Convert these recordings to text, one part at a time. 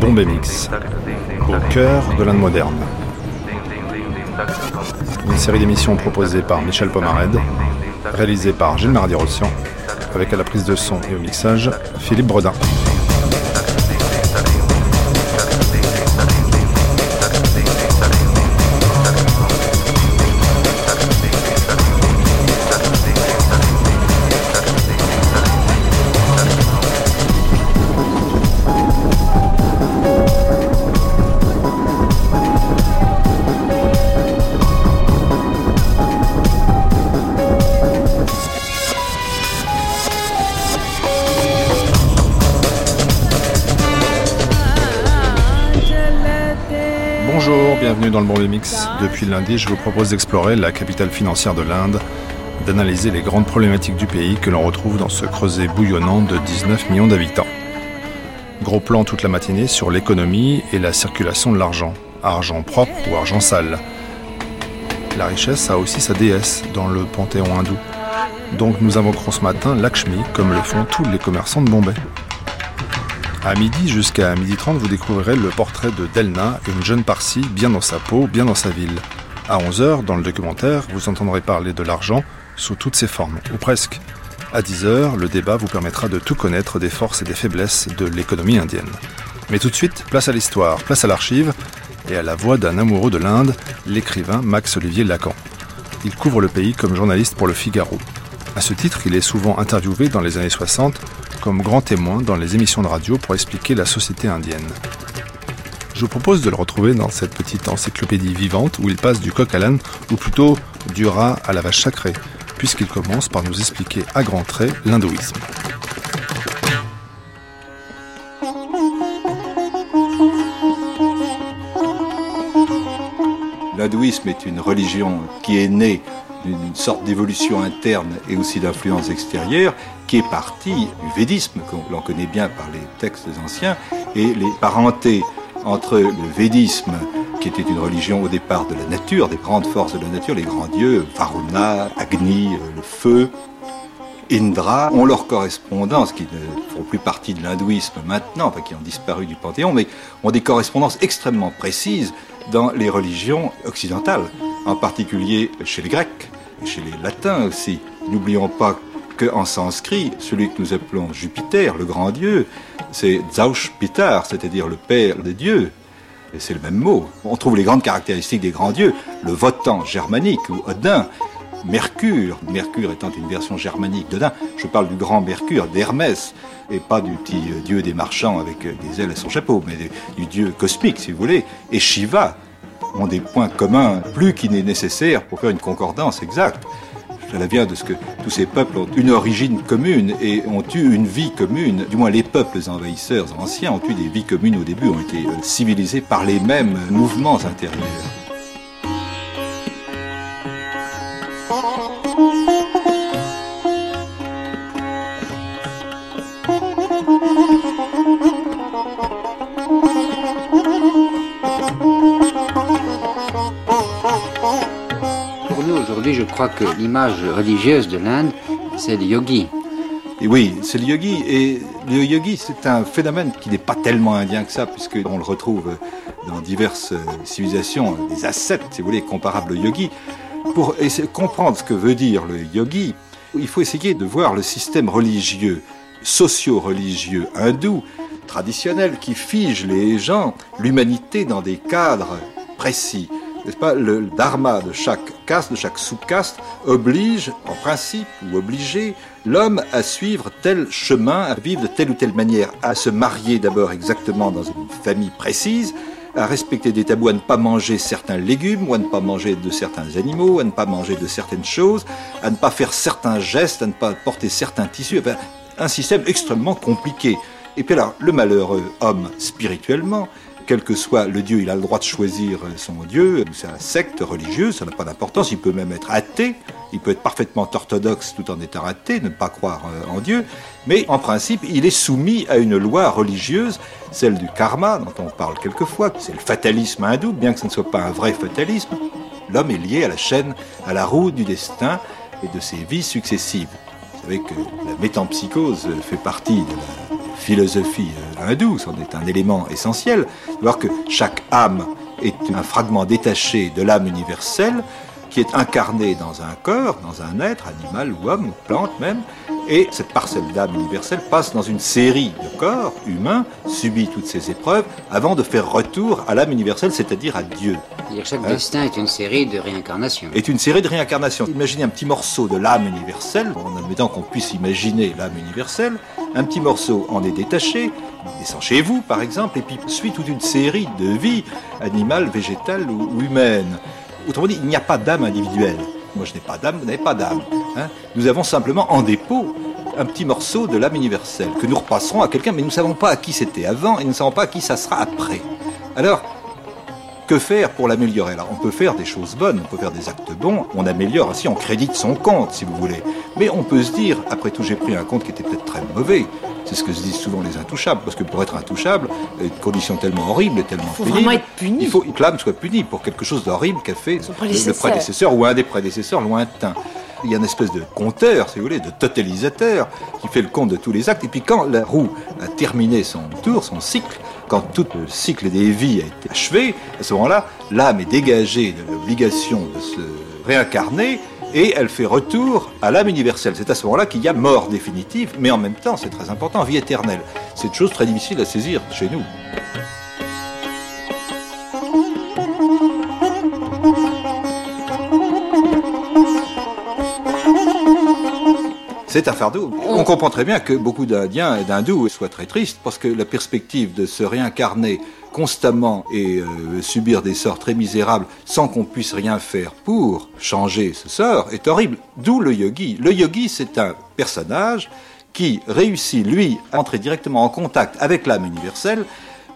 Bombay Mix, au cœur de l'Inde moderne. Une série d'émissions proposée par Michel Pomarède, réalisée par Gilles Mardi-Rossian, avec à la prise de son et au mixage Philippe Bredin. Bienvenue dans le Bombay Mix. Depuis lundi, je vous propose d'explorer la capitale financière de l'Inde, d'analyser les grandes problématiques du pays que l'on retrouve dans ce creuset bouillonnant de 19 millions d'habitants. Gros plan toute la matinée sur l'économie et la circulation de l'argent, argent propre ou argent sale. La richesse a aussi sa déesse dans le panthéon hindou. Donc nous invoquerons ce matin Lakshmi comme le font tous les commerçants de Bombay. À midi jusqu'à midi 30, vous découvrirez le portrait de Delna, une jeune Parsi bien dans sa peau, bien dans sa ville. À 11h, dans le documentaire, vous entendrez parler de l'argent sous toutes ses formes, ou presque. À 10h, le débat vous permettra de tout connaître des forces et des faiblesses de l'économie indienne. Mais tout de suite, place à l'histoire, place à l'archive et à la voix d'un amoureux de l'Inde, l'écrivain Max Olivier Lacan. Il couvre le pays comme journaliste pour le Figaro. À ce titre, il est souvent interviewé dans les années 60 comme grand témoin dans les émissions de radio pour expliquer la société indienne. Je vous propose de le retrouver dans cette petite encyclopédie vivante où il passe du coq à l'âne, ou plutôt du rat à la vache sacrée, puisqu'il commence par nous expliquer à grands traits l'hindouisme. L'hindouisme est une religion qui est née d'une sorte d'évolution interne et aussi d'influence extérieure, qui est partie du védisme, que l'on connaît bien par les textes anciens, et les parentés entre le védisme, qui était une religion au départ de la nature, des grandes forces de la nature, les grands dieux, Varuna, Agni, le feu, Indra, ont leur correspondance, qui ne font plus partie de l'hindouisme maintenant, enfin qui ont disparu du panthéon, mais ont des correspondances extrêmement précises dans les religions occidentales, en particulier chez les Grecs, et chez les Latins aussi. N'oublions pas qu'en sanskrit, celui que nous appelons Jupiter, le grand dieu, c'est Zaush Pitar, c'est-à-dire le père des dieux. Et c'est le même mot. On trouve les grandes caractéristiques des grands dieux, le votant germanique ou Odin, Mercure, Mercure étant une version germanique d'Odin, je parle du grand Mercure, d'Hermès, et pas du petit dieu des marchands avec des ailes à son chapeau, mais du dieu cosmique, si vous voulez, et Shiva, ont des points communs plus qu'il n'est nécessaire pour faire une concordance exacte. Cela vient de ce que tous ces peuples ont une origine commune et ont eu une vie commune. Du moins, les peuples envahisseurs anciens ont eu des vies communes au début, ont été civilisés par les mêmes mouvements intérieurs. Que l'image religieuse de l'Inde, c'est le yogi. Et oui, c'est le yogi. Et le yogi, c'est un phénomène qui n'est pas tellement indien que ça, puisqu'on le retrouve dans diverses civilisations, des ascètes, si vous voulez, comparables au yogi. Pour essayer comprendre ce que veut dire le yogi, il faut essayer de voir le système religieux, socio-religieux hindou, traditionnel, qui fige les gens, l'humanité dans des cadres précis. N'est-ce pas Le dharma de chaque caste, de chaque sous-caste, oblige, en principe ou obligé, l'homme à suivre tel chemin, à vivre de telle ou telle manière, à se marier d'abord exactement dans une famille précise, à respecter des tabous, à ne pas manger certains légumes, ou à ne pas manger de certains animaux, à ne pas manger de certaines choses, à ne pas faire certains gestes, à ne pas porter certains tissus. Enfin, un système extrêmement compliqué. Et puis alors, le malheureux homme, spirituellement, quel que soit le Dieu, il a le droit de choisir son Dieu. C'est un secte religieuse, ça n'a pas d'importance. Il peut même être athée, il peut être parfaitement orthodoxe tout en étant athée, ne pas croire euh, en Dieu. Mais en principe, il est soumis à une loi religieuse, celle du karma, dont on parle quelquefois. C'est le fatalisme hindou, bien que ce ne soit pas un vrai fatalisme. L'homme est lié à la chaîne, à la roue du destin et de ses vies successives. Vous savez que la métampsychose fait partie de la philosophie euh, hindoue, c'en est un élément essentiel, voir que chaque âme est un fragment détaché de l'âme universelle qui est incarné dans un corps, dans un être, animal ou homme, ou plante même, et cette parcelle d'âme universelle passe dans une série de corps humains, subit toutes ces épreuves, avant de faire retour à l'âme universelle, c'est-à-dire à Dieu. chaque hein destin est une série de réincarnations. Est une série de réincarnations. Imaginez un petit morceau de l'âme universelle, en admettant qu'on puisse imaginer l'âme universelle, un petit morceau en est détaché, descend chez vous par exemple, et puis suit toute une série de vies, animales, végétales ou humaines. Autrement dit, il n'y a pas d'âme individuelle. Moi, je n'ai pas d'âme, vous n'avez pas d'âme. Hein. nous avons simplement en dépôt un petit morceau de l'âme universelle que nous repasserons à quelqu'un, mais nous ne savons pas à qui c'était avant et nous ne savons pas à qui ça sera après. Alors, que faire pour l'améliorer Alors, on peut faire des choses bonnes, on peut faire des actes bons, on améliore ainsi, on crédite son compte, si vous voulez. Mais on peut se dire, après tout, j'ai pris un compte qui était peut-être très mauvais. C'est ce que se disent souvent les intouchables, parce que pour être intouchable, une condition tellement horrible et tellement il faut être puni. il faut que l'âme soit punie pour quelque chose d'horrible qu'a fait le prédécesseur ou un des prédécesseurs lointains. Il y a une espèce de compteur, si vous voulez, de totalisateur qui fait le compte de tous les actes. Et puis quand la roue a terminé son tour, son cycle, quand tout le cycle des vies a été achevé, à ce moment-là, l'âme est dégagée de l'obligation de se réincarner et elle fait retour à l'âme universelle. C'est à ce moment-là qu'il y a mort définitive, mais en même temps, c'est très important, vie éternelle. C'est une chose très difficile à saisir chez nous. C'est un fardeau. On comprend très bien que beaucoup d'Indiens et d'Hindous soient très tristes parce que la perspective de se réincarner constamment et euh, subir des sorts très misérables sans qu'on puisse rien faire pour changer ce sort est horrible. D'où le yogi. Le yogi, c'est un personnage qui réussit, lui, à entrer directement en contact avec l'âme universelle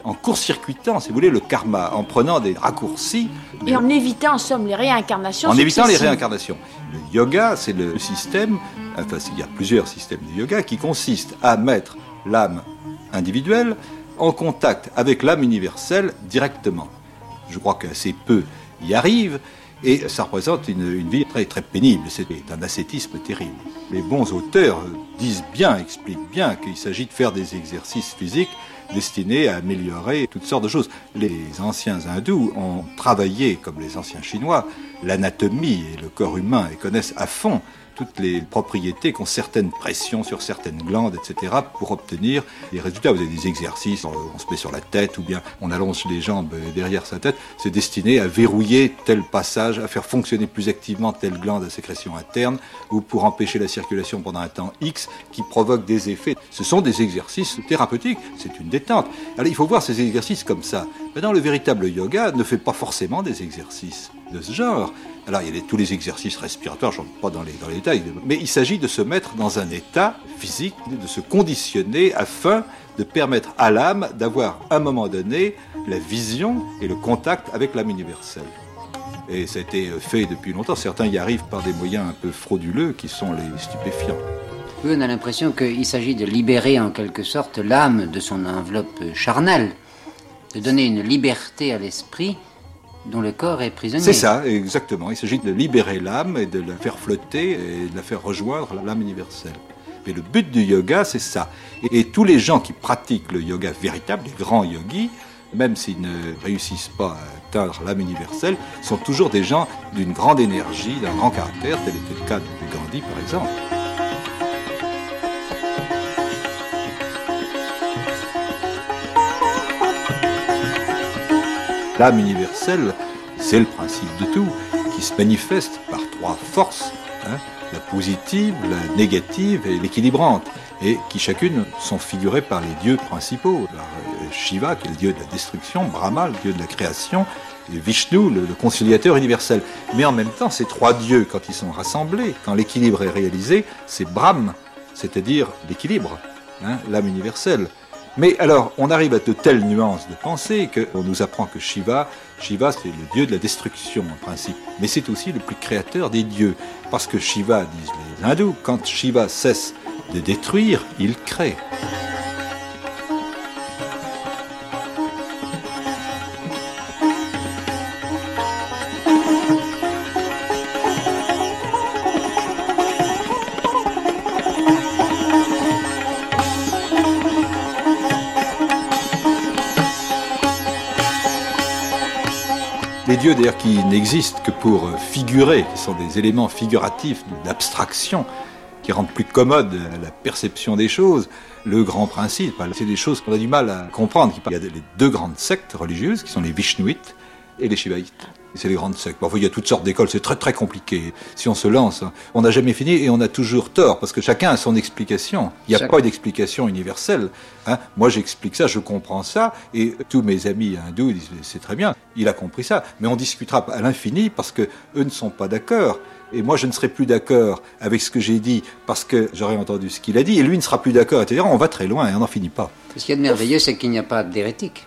en court-circuitant, si vous voulez, le karma, en prenant des raccourcis. Et en évitant, en somme, les réincarnations. En évitant les réincarnations. Le yoga, c'est le système, enfin, il y a plusieurs systèmes de yoga qui consistent à mettre l'âme individuelle en contact avec l'âme universelle directement. Je crois qu'assez peu y arrivent, et ça représente une, une, vie très très pénible. C'est un ascétisme terrible. Les bons auteurs disent bien, expliquent bien qu'il s'agit de faire des exercices physiques destiné à améliorer toutes sortes de choses. Les anciens hindous ont travaillé, comme les anciens chinois, l'anatomie et le corps humain et connaissent à fond toutes les propriétés qui ont certaines pressions sur certaines glandes, etc., pour obtenir des résultats. Vous avez des exercices, on se met sur la tête ou bien on allonge les jambes derrière sa tête. C'est destiné à verrouiller tel passage, à faire fonctionner plus activement telle glande à sécrétion interne ou pour empêcher la circulation pendant un temps X qui provoque des effets. Ce sont des exercices thérapeutiques, c'est une détente. Alors il faut voir ces exercices comme ça. Maintenant, le véritable yoga ne fait pas forcément des exercices de ce genre. Alors, il y a tous les exercices respiratoires, je ne rentre pas dans les, dans les détails, mais il s'agit de se mettre dans un état physique, de se conditionner afin de permettre à l'âme d'avoir, à un moment donné, la vision et le contact avec l'âme universelle. Et ça a été fait depuis longtemps. Certains y arrivent par des moyens un peu frauduleux qui sont les stupéfiants. Oui, on a l'impression qu'il s'agit de libérer en quelque sorte l'âme de son enveloppe charnelle, de donner une liberté à l'esprit dont le corps est prisonnier. C'est ça, exactement. Il s'agit de libérer l'âme et de la faire flotter et de la faire rejoindre l'âme universelle. Mais le but du yoga, c'est ça. Et, tous les gens qui pratiquent le yoga véritable, les grands yogis, même s'ils ne réussissent pas à atteindre l'âme universelle, sont toujours des gens d'une grande énergie, d'un grand caractère, tel était le cas de Gandhi par exemple. L'âme universelle, c'est le principe de tout, qui se manifeste par trois forces, hein, la positive, la négative et l'équilibrante, et qui chacune sont figurées par les dieux principaux. Euh, Shiva, qui est le dieu de la destruction, Brahma, le dieu de la création, et Vishnu, le, conciliateur universel. Mais en même temps, ces trois dieux, quand ils sont rassemblés, quand l'équilibre est réalisé, c'est Brahm c'est-à-dire l'équilibre, hein, l'âme universelle. Mais alors, on arrive à de telles nuances de pensée qu'on nous apprend que Shiva, Shiva c'est le dieu de la destruction en principe, mais c'est aussi le plus créateur des dieux. Parce que Shiva, disent les hindous, quand Shiva cesse de détruire, il crée. Dieux d'ailleurs qui n'existent que pour figurer, qui sont des éléments figuratifs d'abstraction, qui rendent plus commode la perception des choses, le grand principe, c'est des choses qu'on a du mal à comprendre. Il y a les deux grandes sectes religieuses qui sont les Vishnuites et les Shivaïtes. C'est les grandes sectes. Parfois, il y a toutes sortes d'écoles, c'est très très compliqué. Si on se lance, hein, on n'a jamais fini et on a toujours tort, parce que chacun a son explication. Il n'y a pas d'explication universelle. Hein. Moi, j'explique ça, je comprends ça, et tous mes amis hindous disent c'est très bien, il a compris ça. Mais on discutera à l'infini parce que eux ne sont pas d'accord. Et moi, je ne serai plus d'accord avec ce que j'ai dit parce que j'aurais entendu ce qu'il a dit, et lui ne sera plus d'accord, etc. On va très loin et on n'en finit pas. Ce qui est merveilleux, c'est qu'il n'y a pas d'hérétique.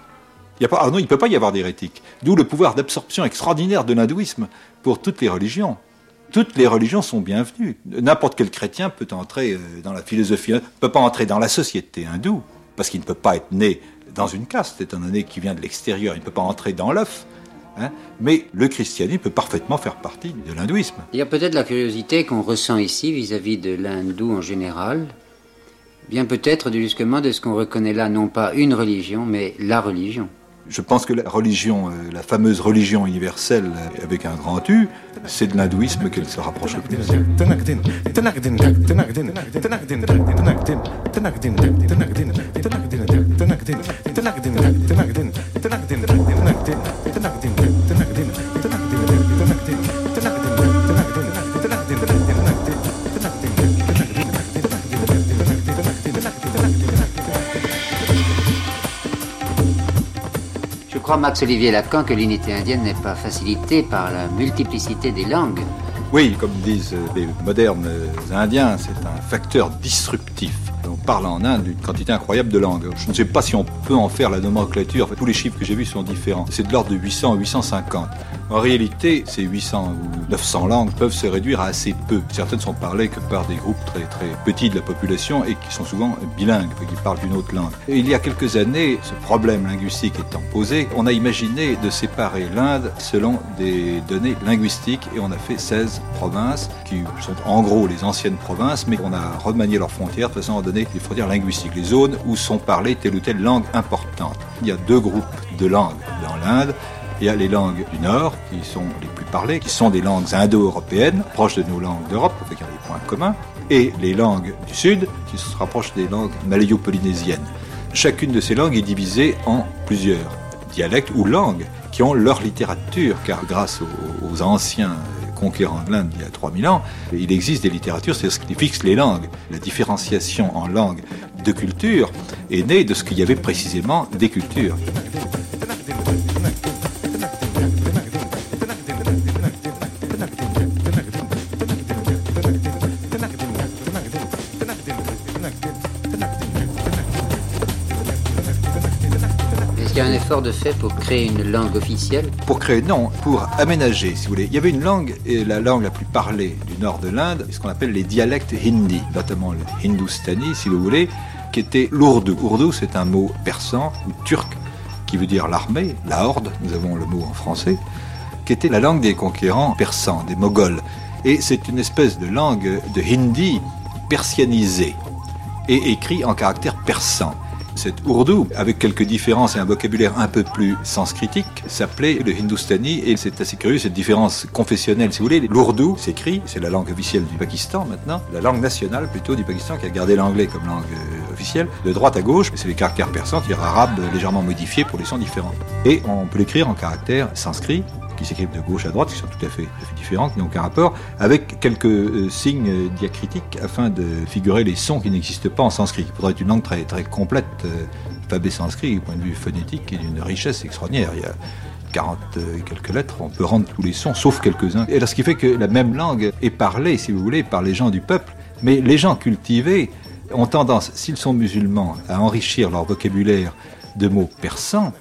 Il ah non, il ne peut pas y avoir d'hérétique. D'où le pouvoir d'absorption extraordinaire de l'hindouisme pour toutes les religions. Toutes les religions sont bienvenues. N'importe quel chrétien peut entrer euh, dans la philosophie, ne peut pas entrer dans la société hindoue, parce qu'il ne peut pas être né dans une caste, étant donné qu'il vient de l'extérieur, il ne peut pas entrer dans l'œuf. Hein. mais le christianisme peut parfaitement faire partie de l'hindouisme. Il y a peut-être la curiosité qu'on ressent ici vis-à-vis de l'hindou en général, bien peut-être justement de ce qu'on reconnaît là, non pas une religion, mais la religion. Je pense que la religion, euh, la fameuse religion universelle avec un grand U, c'est de l'hindouisme qu'elle se rapproche le plus. Crois, Max-Olivier Lacan, que l'unité indienne n'est pas facilitée par la multiplicité des langues. Oui, comme disent les modernes Indiens, c'est un facteur disruptif. Parle en Inde d'une quantité incroyable de langues. Je ne sais pas si on peut en faire la nomenclature. tous les chiffres que j'ai vus sont différents. C'est de l'ordre de 800 à 850. En réalité, ces 800 ou 900 langues peuvent se réduire à assez peu. Certaines sont parlées que par des groupes très très petits de la population et qui sont souvent bilingues, qui parlent d'une autre langue. Et il y a quelques années, ce problème linguistique étant posé, on a imaginé de séparer l'Inde selon des données linguistiques et on a fait 16 provinces qui sont en gros les anciennes provinces, mais on a remanié leurs frontières de façon à donner des frontières linguistiques, les zones où sont parlées telle ou telle langue importante. Il y a deux groupes de langues dans l'Inde. Il y a les langues du Nord, qui sont les plus parlées, qui sont des langues indo-européennes, proches de nos langues d'Europe, avec des points communs, et les langues du Sud, qui se rapprochent des langues malayo-polynésiennes. Chacune de ces langues est divisée en plusieurs dialectes ou langues qui ont leur littérature, car grâce aux, aux anciens conquérants de l'Inde il y a 3000 ans, il existe des littératures, c'est ce qui fixe les langues. La différenciation en langues de culture est née de ce qu'il y avait précisément des cultures. De fait pour créer une langue officielle Pour créer, non, pour aménager, si vous voulez. Il y avait une langue, et la langue la plus parlée du nord de l'Inde, ce qu'on appelle les dialectes hindi, notamment le hindustani, si vous voulez, qui était l'ourdou. Ourdou, c'est un mot persan ou turc qui veut dire l'armée, la horde, nous avons le mot en français, qui était la langue des conquérants persans, des moghols. Et c'est une espèce de langue de hindi persianisée et écrit en caractère persan. Cet ourdou, avec quelques différences et un vocabulaire un peu plus sanscritique, s'appelait le hindustani et c'est assez curieux cette différence confessionnelle, si vous voulez. L'ourdou s'écrit, c'est la langue officielle du Pakistan maintenant, la langue nationale plutôt du Pakistan qui a gardé l'anglais comme langue euh, officielle. De droite à gauche, c'est les caractères persans, c'est-à-dire arabes légèrement modifiés pour les sons différents. Et on peut l'écrire en caractère sanskrit, qui s'écrivent de gauche à droite, qui sont tout à fait, tout différents, qui n'ont aucun rapport, avec quelques euh, signes euh, diacritiques afin de figurer les sons qui n'existent pas en sanskrit. Il faudrait une langue très, très complète, euh, l'alphabet sanskrit, du point de vue phonétique, et d'une richesse extraordinaire. Il y a 40 et quelques lettres, on peut rendre tous les sons, sauf quelques-uns. Et ce qui fait que la même langue est parlée, si vous voulez, par les gens du peuple, Mais les gens cultivés ont tendance, s'ils sont musulmans, à enrichir leur vocabulaire de mots persans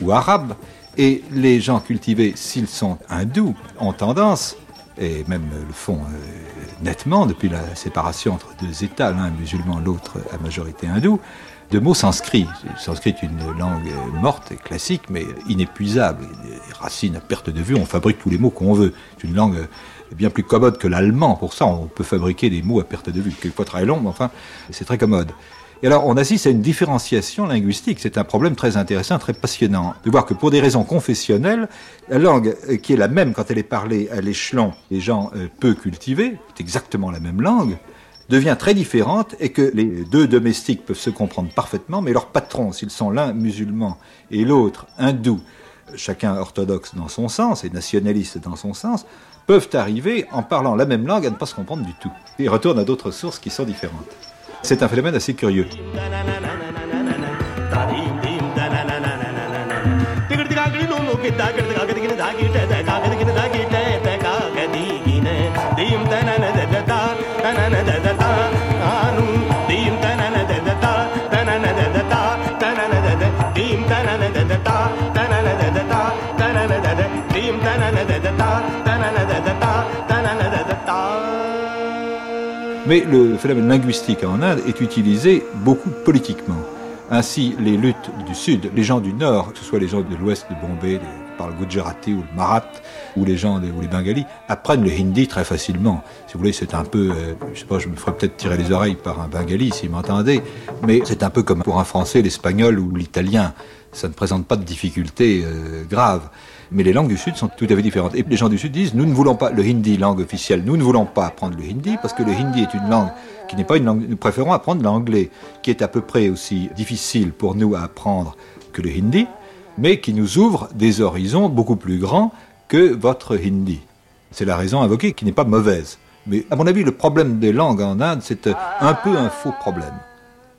ou arabes, et les gens cultivés, s'ils sont hindous, ont tendance, et même le font euh, nettement depuis la séparation entre deux États, l'un musulman, l'autre à majorité hindoue, de mots sanscrits. Le sanskrit est une langue morte et classique, mais inépuisable. Des racines à perte de vue, on fabrique tous les mots qu'on veut. C'est une langue bien plus commode que l'allemand. Pour ça, on peut fabriquer des mots à perte de vue. Quelquefois très longs, mais enfin, c'est très commode. Et alors, on assiste à une différenciation linguistique. C'est un problème très intéressant, très passionnant. De voir que pour des raisons confessionnelles, la langue euh, qui est la même quand elle est parlée à l'échelon des gens euh, peu cultivés, c'est exactement la même langue, devient très différente et que les deux domestiques peuvent se comprendre parfaitement, mais leurs patrons, s'ils sont l'un musulman et l'autre hindou, chacun orthodoxe dans son sens et nationaliste dans son sens, peuvent arriver, en parlant la même langue, à ne pas se comprendre du tout. Et retournent à d'autres sources qui sont différentes. C'est un phénomène assez curieux. Mais le phénomène linguistique en Inde est utilisé beaucoup politiquement. Ainsi, les luttes du Sud, les gens du Nord, que ce soit les gens de l'Ouest de Bombay, les, par le Gujarati ou le Marath, ou les gens ou les Bengalis, apprennent le hindi très facilement. Si vous voulez, c'est un peu, euh, je sais pas, je me ferais peut-être tirer les oreilles par un Bengali s'il m'entendait, mais c'est un peu comme pour un Français l'espagnol ou l'italien. Ça ne présente pas de difficultés euh, graves. Mais les langues du Sud sont tout à fait différentes. Et les gens du Sud disent, nous ne voulons pas le hindi, langue officielle, nous ne voulons pas apprendre le hindi, parce que le hindi est une langue qui n'est pas une langue, nous préférons apprendre l'anglais, qui est à peu près aussi difficile pour nous à apprendre que le hindi, mais qui nous ouvre des horizons beaucoup plus grands que votre hindi. C'est la raison invoquée qui n'est pas mauvaise. Mais à mon avis, le problème des langues en Inde, c'est un peu un faux problème.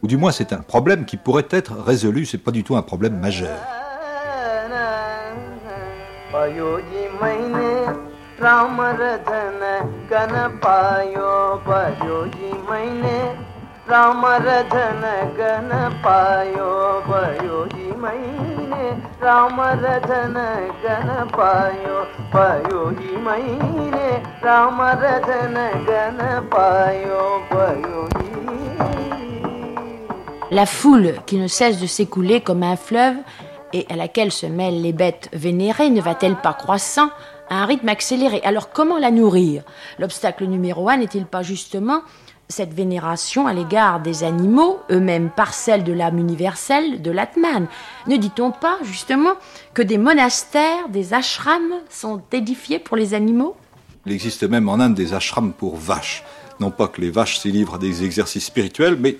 Ou du moins, c'est un problème qui pourrait être résolu, c'est pas du tout un problème majeur. पयोजी मैंने राम रधन गन पायो पयोजी मैंने राम रधन गन पायो पयोजी मैंने राम रधन गन पायो पयोजी मैंने राम रधन गन पायो पयोजी La foule qui ne cesse de s'écouler comme un fleuve et à laquelle se mêlent les bêtes vénérées ne va-t-elle pas croissant à un rythme accéléré? Alors comment la nourrir? L'obstacle numéro un n'est-il pas justement cette vénération à l'égard des animaux, eux-mêmes parcelles de l'âme universelle, de l'Atman? Ne dit-on pas justement que des monastères, des ashrams sont édifiés pour les animaux? Il existe même en Inde des ashrams pour vaches. Non pas que les vaches s'y livrent à des exercices spirituels, mais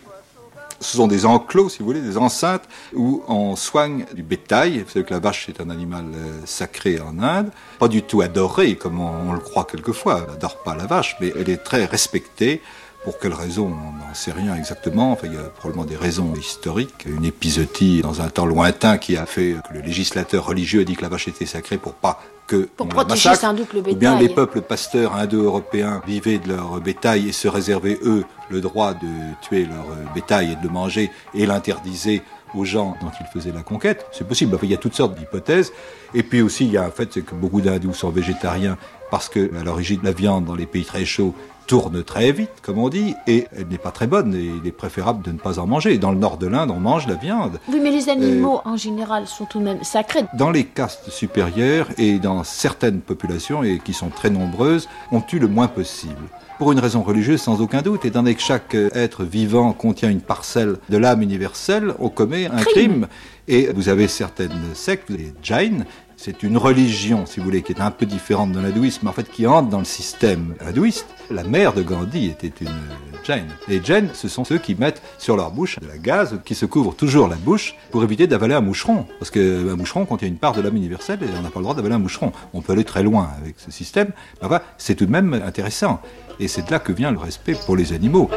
ce sont des enclos, si vous voulez, des enceintes où on soigne du bétail. Vous savez que la vache est un animal euh, sacré en Inde, pas du tout adoré comme on, le croit quelquefois. On n'adore pas la vache, mais elle est très respectée. Pour quelle raison On n'en sait rien exactement. Enfin, il y a probablement des raisons historiques. Une épisodie dans un temps lointain qui a fait que le législateur religieux a dit que la vache était sacrée pour pas que Pour on protéger massacre. sans doute le Ou bien bétail. les peuples pasteurs indo-européens vivaient de leur bétail et se réservaient, eux, le droit de tuer leur bétail et de le manger et l'interdisaient aux gens dont ils faisaient la conquête. C'est possible. Enfin, il y a toutes sortes d'hypothèses. Et puis aussi, il y a un fait, c'est que beaucoup d'hindous sont végétariens parce que, à l'origine, la viande dans les pays très chauds tourne très vite, comme on dit, et elle n'est pas très bonne, et il est préférable de ne pas en manger. Dans le nord de l'Inde, on mange la viande. Oui, mais les animaux en général sont tout de même sacrés. Dans les castes supérieures et dans certaines populations, et qui sont très nombreuses, on tue le moins possible. Pour une raison religieuse, sans aucun doute, étant donné que chaque être vivant contient une parcelle de l'âme universelle, on commet un crime. Et vous avez certaines sectes, les Jains, c'est une religion, si vous voulez, qui est un peu différente de l'hindouisme, en fait, qui entre dans le système hindouiste. La mère de Gandhi était une Jain. Les Jains, ce sont ceux qui mettent sur leur bouche de la gaz, qui se couvrent toujours la bouche pour éviter d'avaler un moucheron. Parce qu'un moucheron contient une part de l'âme universelle et on n'a pas le droit d'avaler un moucheron. On peut aller très loin avec ce système, enfin, c'est tout de même intéressant. Et c'est de là que vient le respect pour les animaux.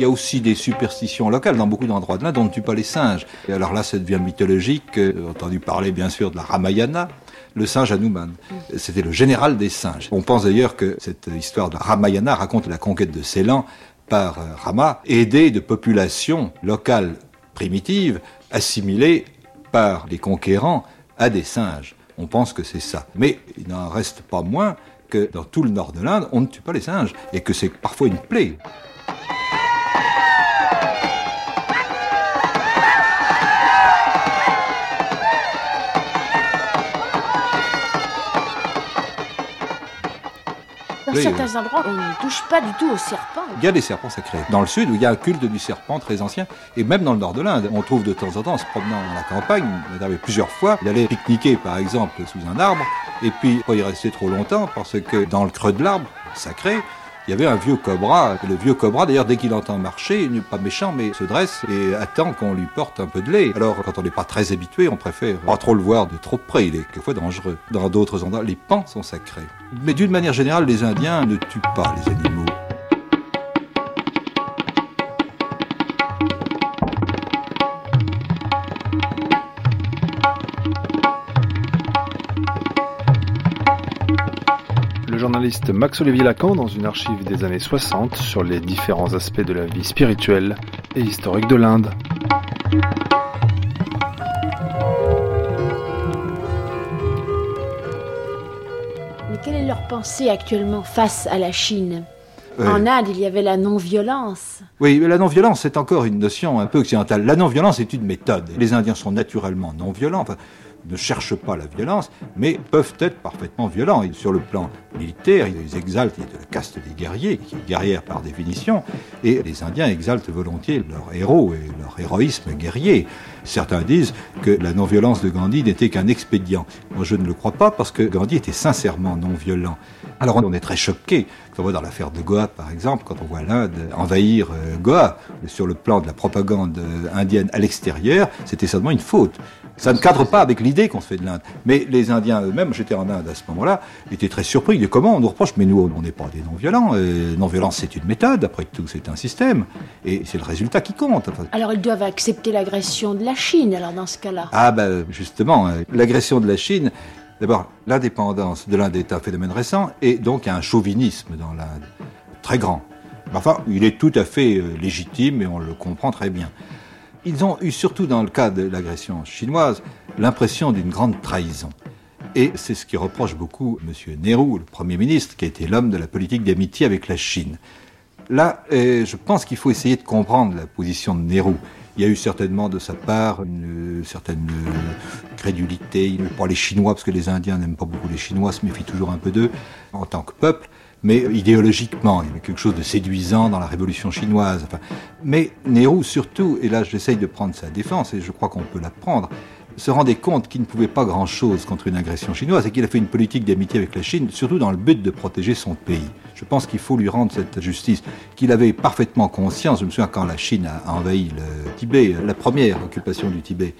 Il y a aussi des superstitions locales dans beaucoup d'endroits de l'Inde, on ne tue pas les singes. Et alors là, ça devient mythologique. J'ai entendu parler bien sûr de la Ramayana, le singe Hanuman. C'était le général des singes. On pense d'ailleurs que cette histoire de Ramayana raconte la conquête de Ceylan par euh, Rama, aidé de populations locales primitives assimilées par les conquérants à des singes. On pense que c'est ça. Mais il n'en reste pas moins que dans tout le nord de l'Inde, on ne tue pas les singes et que c'est parfois une plaie. Dans Oui, certains endroits, on ne touche pas du tout aux serpents. Il y a des serpents sacrés. Dans le sud, où il y a un culte du serpent très ancien, et même dans le nord de l'Inde, on trouve de temps en temps, en se promenant dans la campagne, arrivé plusieurs fois, d'aller pique-niquer, par exemple, sous un arbre, et puis pas y rester trop longtemps, parce que dans le creux de l'arbre, sacré, il y avait un vieux cobra. Le vieux cobra, d'ailleurs, dès qu'il entend marcher, il n'est pas méchant, mais se dresse et attend qu'on lui porte un peu de lait. Alors, quand on n'est pas très habitué, on préfère pas trop le voir de trop près. Il est quelquefois dangereux. Dans d'autres endroits, les pans sont sacrés. Mais d'une manière générale, les Indiens ne tuent pas les animaux. Journaliste Max-Olivier Lacan dans une archive des années 60 sur les différents aspects de la vie spirituelle et historique de l'Inde. Mais quelle est leur pensée actuellement face à la Chine? Euh, En Inde, il y avait la non-violence. Oui, mais la non-violence, c'est encore une notion un peu occidentale. La non-violence est une méthode. Les Indiens sont naturellement non-violents, enfin, ne cherchent pas la violence, mais peuvent être parfaitement violents. Sur le plan militaire, ils exaltent, de la caste des guerriers, qui est guerrière par définition, et les Indiens exaltent volontiers leurs héros et leur héroïsme guerrier. Certains disent que la non-violence de Gandhi n'était qu'un expédient. Moi, je ne le crois pas, parce que Gandhi était sincèrement non-violent. Alors, on est très choqué, on voit dans l'affaire de Goa, par exemple, quand on voit l'Inde envahir euh, Goa, sur le plan de la propagande euh, indienne à l'extérieur, c'était seulement une faute. Ça ne cadre pas avec l'idée qu'on se fait de l'Inde. Mais les Indiens eux-mêmes, j'étais en Inde à ce moment-là, étaient très surpris de comment on nous reproche, mais nous, on n'est pas des non-violents. Euh, non-violence, c'est une méthode, après tout, c'est un système. Et c'est le résultat qui compte. Alors ils doivent accepter l'agression de la Chine, alors dans ce cas-là. ah ben justement, euh, l'agression de la Chine, d'abord l'indépendance de l'Inde est un phénomène récent et donc un chauvinisme dans l'Inde, très grand. Enfin, il est tout à fait euh, légitime et on le comprend très bien. Ils ont eu surtout dans le cas de l'agression chinoise l'impression d'une grande trahison. Et c'est ce qui reproche beaucoup M. Nehru, le Premier ministre, qui a été l'homme de la politique d'amitié avec la Chine. Là, euh, je pense qu'il faut essayer de comprendre la position de Nehru. Il y a eu certainement de sa part une euh, certaine euh, crédulité. Il pas les Chinois, parce que les Indiens n'aiment pas beaucoup les Chinois, se méfient toujours un peu d'eux en tant que peuple. Mais idéologiquement, il y avait quelque chose de séduisant dans la révolution chinoise. Enfin, mais Nehru, surtout, et là j'essaye de prendre sa défense, et je crois qu'on peut la prendre, se rendait compte qu'il ne pouvait pas grand-chose contre une agression chinoise et qu'il a fait une politique d'amitié avec la Chine, surtout dans le but de protéger son pays. Je pense qu'il faut lui rendre cette justice, qu'il avait parfaitement conscience. Je me souviens quand la Chine a envahi le Tibet, la première occupation du Tibet,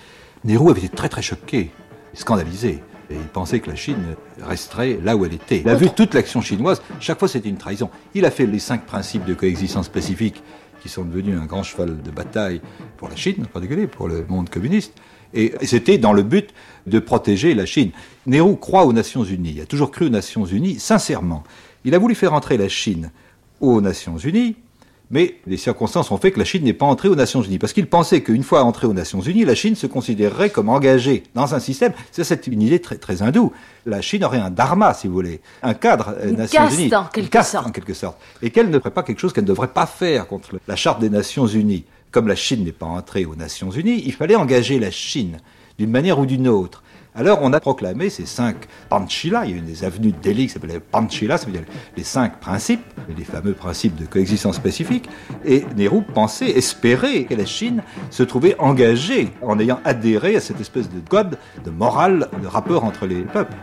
Nehru avait été très très choqué, scandalisé. Et il pensait que la Chine resterait là où elle était. Il a vu toute l'action chinoise, chaque fois c'était une trahison. Il a fait les cinq principes de coexistence pacifique qui sont devenus un grand cheval de bataille pour la Chine, en particulier pour le monde communiste. Et c'était dans le but de protéger la Chine. Nehru croit aux Nations Unies, il a toujours cru aux Nations Unies, sincèrement. Il a voulu faire entrer la Chine aux Nations Unies, mais les circonstances ont fait que la Chine n'est pas entrée aux Nations Unies, parce qu'il pensait qu'une fois entrée aux Nations Unies, la Chine se considérerait comme engagée dans un système. Ça, c'est une idée très, très hindoue. La Chine aurait un dharma, si vous voulez, un cadre euh, Une Nations caste, Unies, en quelque une caste, sorte. en quelque sorte, et qu'elle ne ferait pas quelque chose qu'elle ne devrait pas faire contre la Charte des Nations Unies. Comme la Chine n'est pas entrée aux Nations Unies, il fallait engager la Chine d'une manière ou d'une autre. Alors on a proclamé ces cinq Panchila, il y a une des avenues de Delhi qui s'appelait Panchila, ça veut dire les cinq principes, les fameux principes de coexistence pacifique, et Nehru pensait, espérait que la Chine se trouvait engagée en ayant adhéré à cette espèce de code, de morale, de rapport entre les peuples.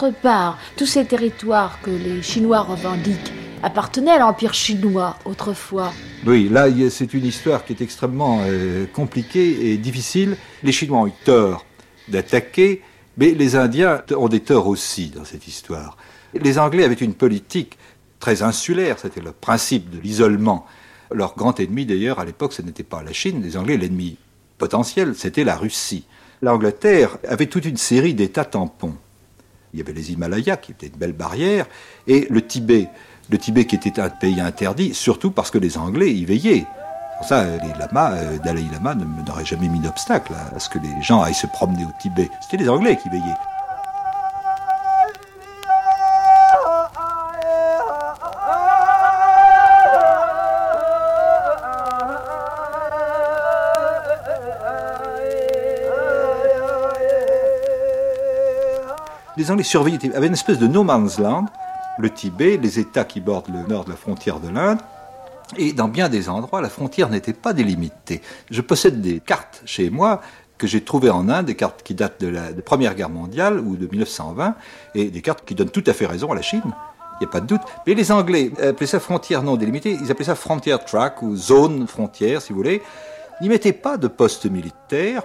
D'autre part, tous ces territoires que les Chinois revendiquent appartenaient à l'Empire chinois autrefois. Oui, là, c'est une histoire qui est extrêmement euh, compliquée et difficile. Les Chinois ont eu tort d'attaquer, mais les Indiens ont des torts aussi dans cette histoire. Les Anglais avaient une politique très insulaire, c'était le principe de l'isolement. Leur grand ennemi, d'ailleurs, à l'époque, ce n'était pas la Chine. Les Anglais, l'ennemi potentiel, c'était la Russie. L'Angleterre avait toute une série d'États tampons. Il y avait les Himalayas, qui étaient une belle barrière, et le Tibet. Le Tibet qui était un pays interdit, surtout parce que les Anglais y veillaient. Pour ça, les lamas, euh, Dalai Lama n'aurait jamais mis d'obstacle à ce que les gens aillent se promener au Tibet. C'était les Anglais qui veillaient. Les Anglais surveillaient, avaient une espèce de no man's land, le Tibet, les États qui bordent le nord de la frontière de l'Inde, et dans bien des endroits, la frontière n'était pas délimitée. Je possède des cartes chez moi que j'ai trouvées en Inde, des cartes qui datent de la Première Guerre mondiale ou de 1920, et des cartes qui donnent tout à fait raison à la Chine. Il n'y a pas de doute. Mais les Anglais appelaient ça frontière non délimitée, ils appelaient ça frontier track ou zone frontière, si vous voulez. N'y mettaient pas de poste militaire,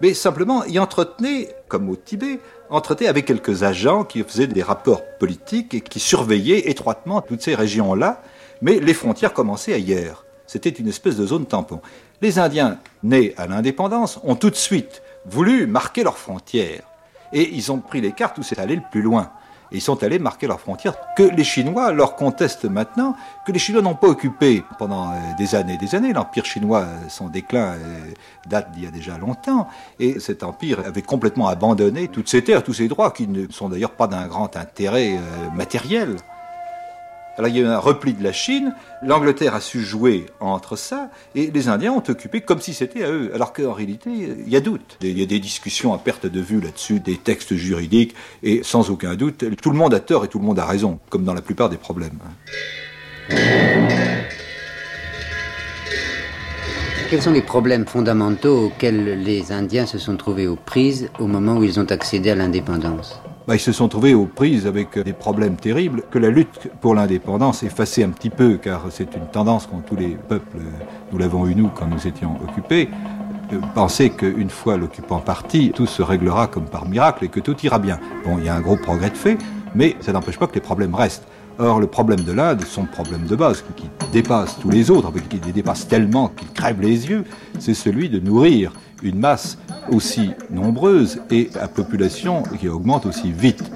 mais simplement ils entretenaient, comme au Tibet, entretenaient avec quelques agents qui faisaient des rapports politiques et qui surveillaient étroitement toutes ces régions-là, mais les frontières commençaient ailleurs. C'était une espèce de zone tampon. Les Indiens, nés à l'indépendance, ont tout de suite voulu marquer leurs frontières. Et ils ont pris les cartes où c'est allé le plus loin ils sont allés marquer leurs frontières que les Chinois leur contestent maintenant, que les Chinois n'ont pas occupé pendant euh, des années et des années. L'empire chinois, euh, son déclin euh, date d'il y a déjà longtemps, et cet empire avait complètement abandonné toutes ces terres, tous ces droits, qui ne sont d'ailleurs pas d'un grand intérêt matériel. Alors il y a eu un repli de la Chine, l'Angleterre a su jouer entre ça, et les Indiens ont occupé comme si c'était à eux, alors qu'en réalité, il y a doute. Il y a des discussions à perte de vue là-dessus, des textes juridiques, et sans aucun doute, tout le monde a tort et tout le monde a raison, comme dans la plupart des problèmes. Quels sont les problèmes fondamentaux auxquels les Indiens se sont trouvés aux prises au moment où ils ont accédé à l'indépendance? Bah, ils se sont trouvés aux prises avec des problèmes terribles que la lutte pour l'indépendance effaçait un petit peu, car c'est une tendance qu'ont tous les peuples, nous l'avons eu nous quand nous étions occupés, penser qu'une fois l'occupant parti, tout se réglera comme par miracle et que tout ira bien. Bon, il y a un gros progrès de fait, mais ça n'empêche pas que les problèmes restent. Or, le problème de l'Inde, son problème de base, qui dépasse tous les autres, qui les dépasse tellement qu'il crève les yeux, c'est celui de nourrir une masse aussi nombreuse et à population qui augmente aussi vite.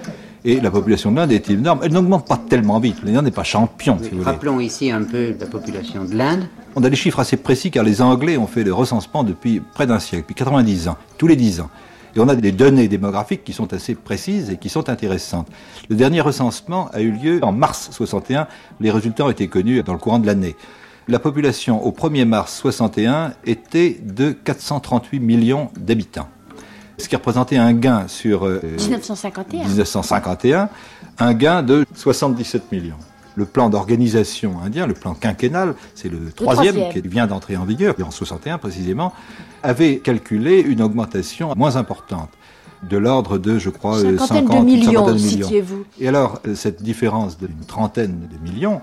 Et la population de l'Inde est énorme. Elle n'augmente pas tellement vite. L'Inde n'est pas champion, si vous voulez. Rappelons ici un peu la population de l'Inde. On a des chiffres assez précis car les Anglais ont fait le recensement depuis près d'un siècle, depuis 90 ans, tous les 10 ans. Et on a des données démographiques qui sont assez précises et qui sont intéressantes. Le dernier recensement a eu lieu en mars 61. Les résultats ont été connus dans le courant de l'année la population au 1er mars 61 était de 438 millions d'habitants. Ce qui représentait un gain sur 1951. 1951, un gain de 77 millions. Le plan d'organisation indien, le plan quinquennal, c'est le, troisième, qui vient d'entrer en vigueur, en 61 précisément, avait calculé une augmentation moins importante de l'ordre de, je crois, 50, de millions, millions. Et alors, cette différence d'une trentaine de millions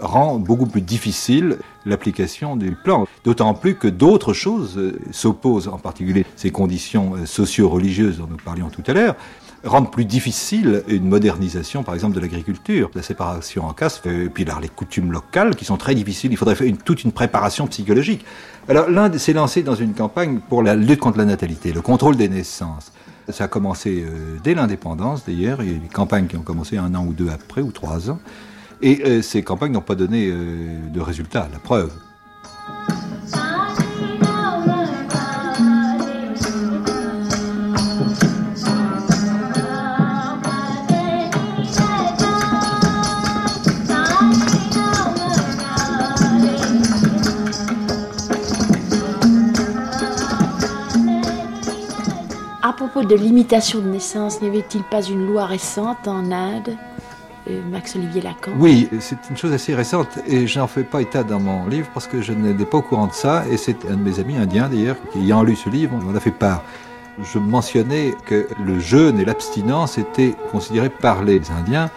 rend beaucoup plus difficile l'application du plan. D'autant plus que d'autres choses euh, s'opposent, en particulier ces conditions euh, socio-religieuses dont nous parlions tout à l'heure, rendent plus difficile une modernisation, par exemple, de l'agriculture, la séparation en casse, et puis là, les coutumes locales qui sont très difficiles. Il faudrait faire toute une préparation psychologique. Alors l'Inde s'est lancée dans une campagne pour la lutte contre la natalité, le contrôle des naissances. Ça a commencé euh, dès l'indépendance, d'ailleurs. Il y a eu des campagnes qui ont commencé un an ou deux après, ou trois ans. Et euh, ces campagnes n'ont pas donné euh, de résultats, la preuve. À propos de limitation de naissance, n'y avait-il pas une loi récente en Inde Max-Olivier Lacan Oui, c'est une chose assez récente et je n'en fais pas état dans mon livre parce que je n'étais pas au courant de ça et c'est un de mes amis indiens d'ailleurs qui ayant lu ce livre on a fait part. Je mentionnais que le jeûne et l'abstinence étaient considérés par les Indiens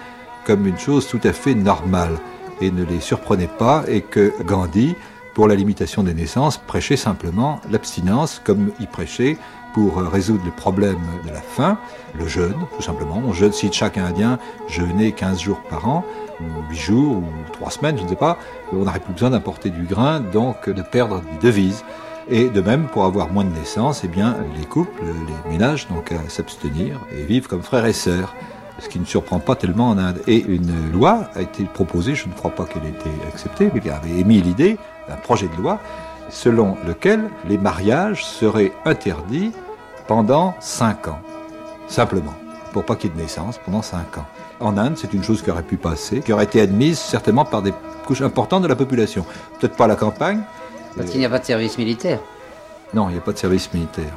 comme une chose tout à fait normale et ne les surprenait pas et que Gandhi, pour la limitation des naissances, prêchait simplement l'abstinence comme il prêchait pour résoudre le problème de la faim, le jeûne, tout simplement. On jeûne, si chaque Indien jeûnait 15 jours par an, ou 8 jours, ou 3 semaines, je ne sais pas, on n'aurait plus besoin d'importer du grain, donc de perdre des devises. Et de même, pour avoir moins de naissances, eh bien, les couples, les ménages, donc à s'abstenir et vivre comme frères et sœurs ce qui ne surprend pas tellement en Inde. Et une loi a été proposée, je ne crois pas qu'elle ait été acceptée, mais qui avait émis l'idée d'un projet de loi selon lequel les mariages seraient interdits pendant 5 ans. Simplement, pour pas qu'il y ait de naissance pendant 5 ans. En Inde, c'est une chose qui aurait pu passer, qui aurait été admise certainement par des couches importantes de la population. Peut-être pas à la campagne. Parce qu'il n'y a pas de service militaire. Non, il n'y a pas de service militaire.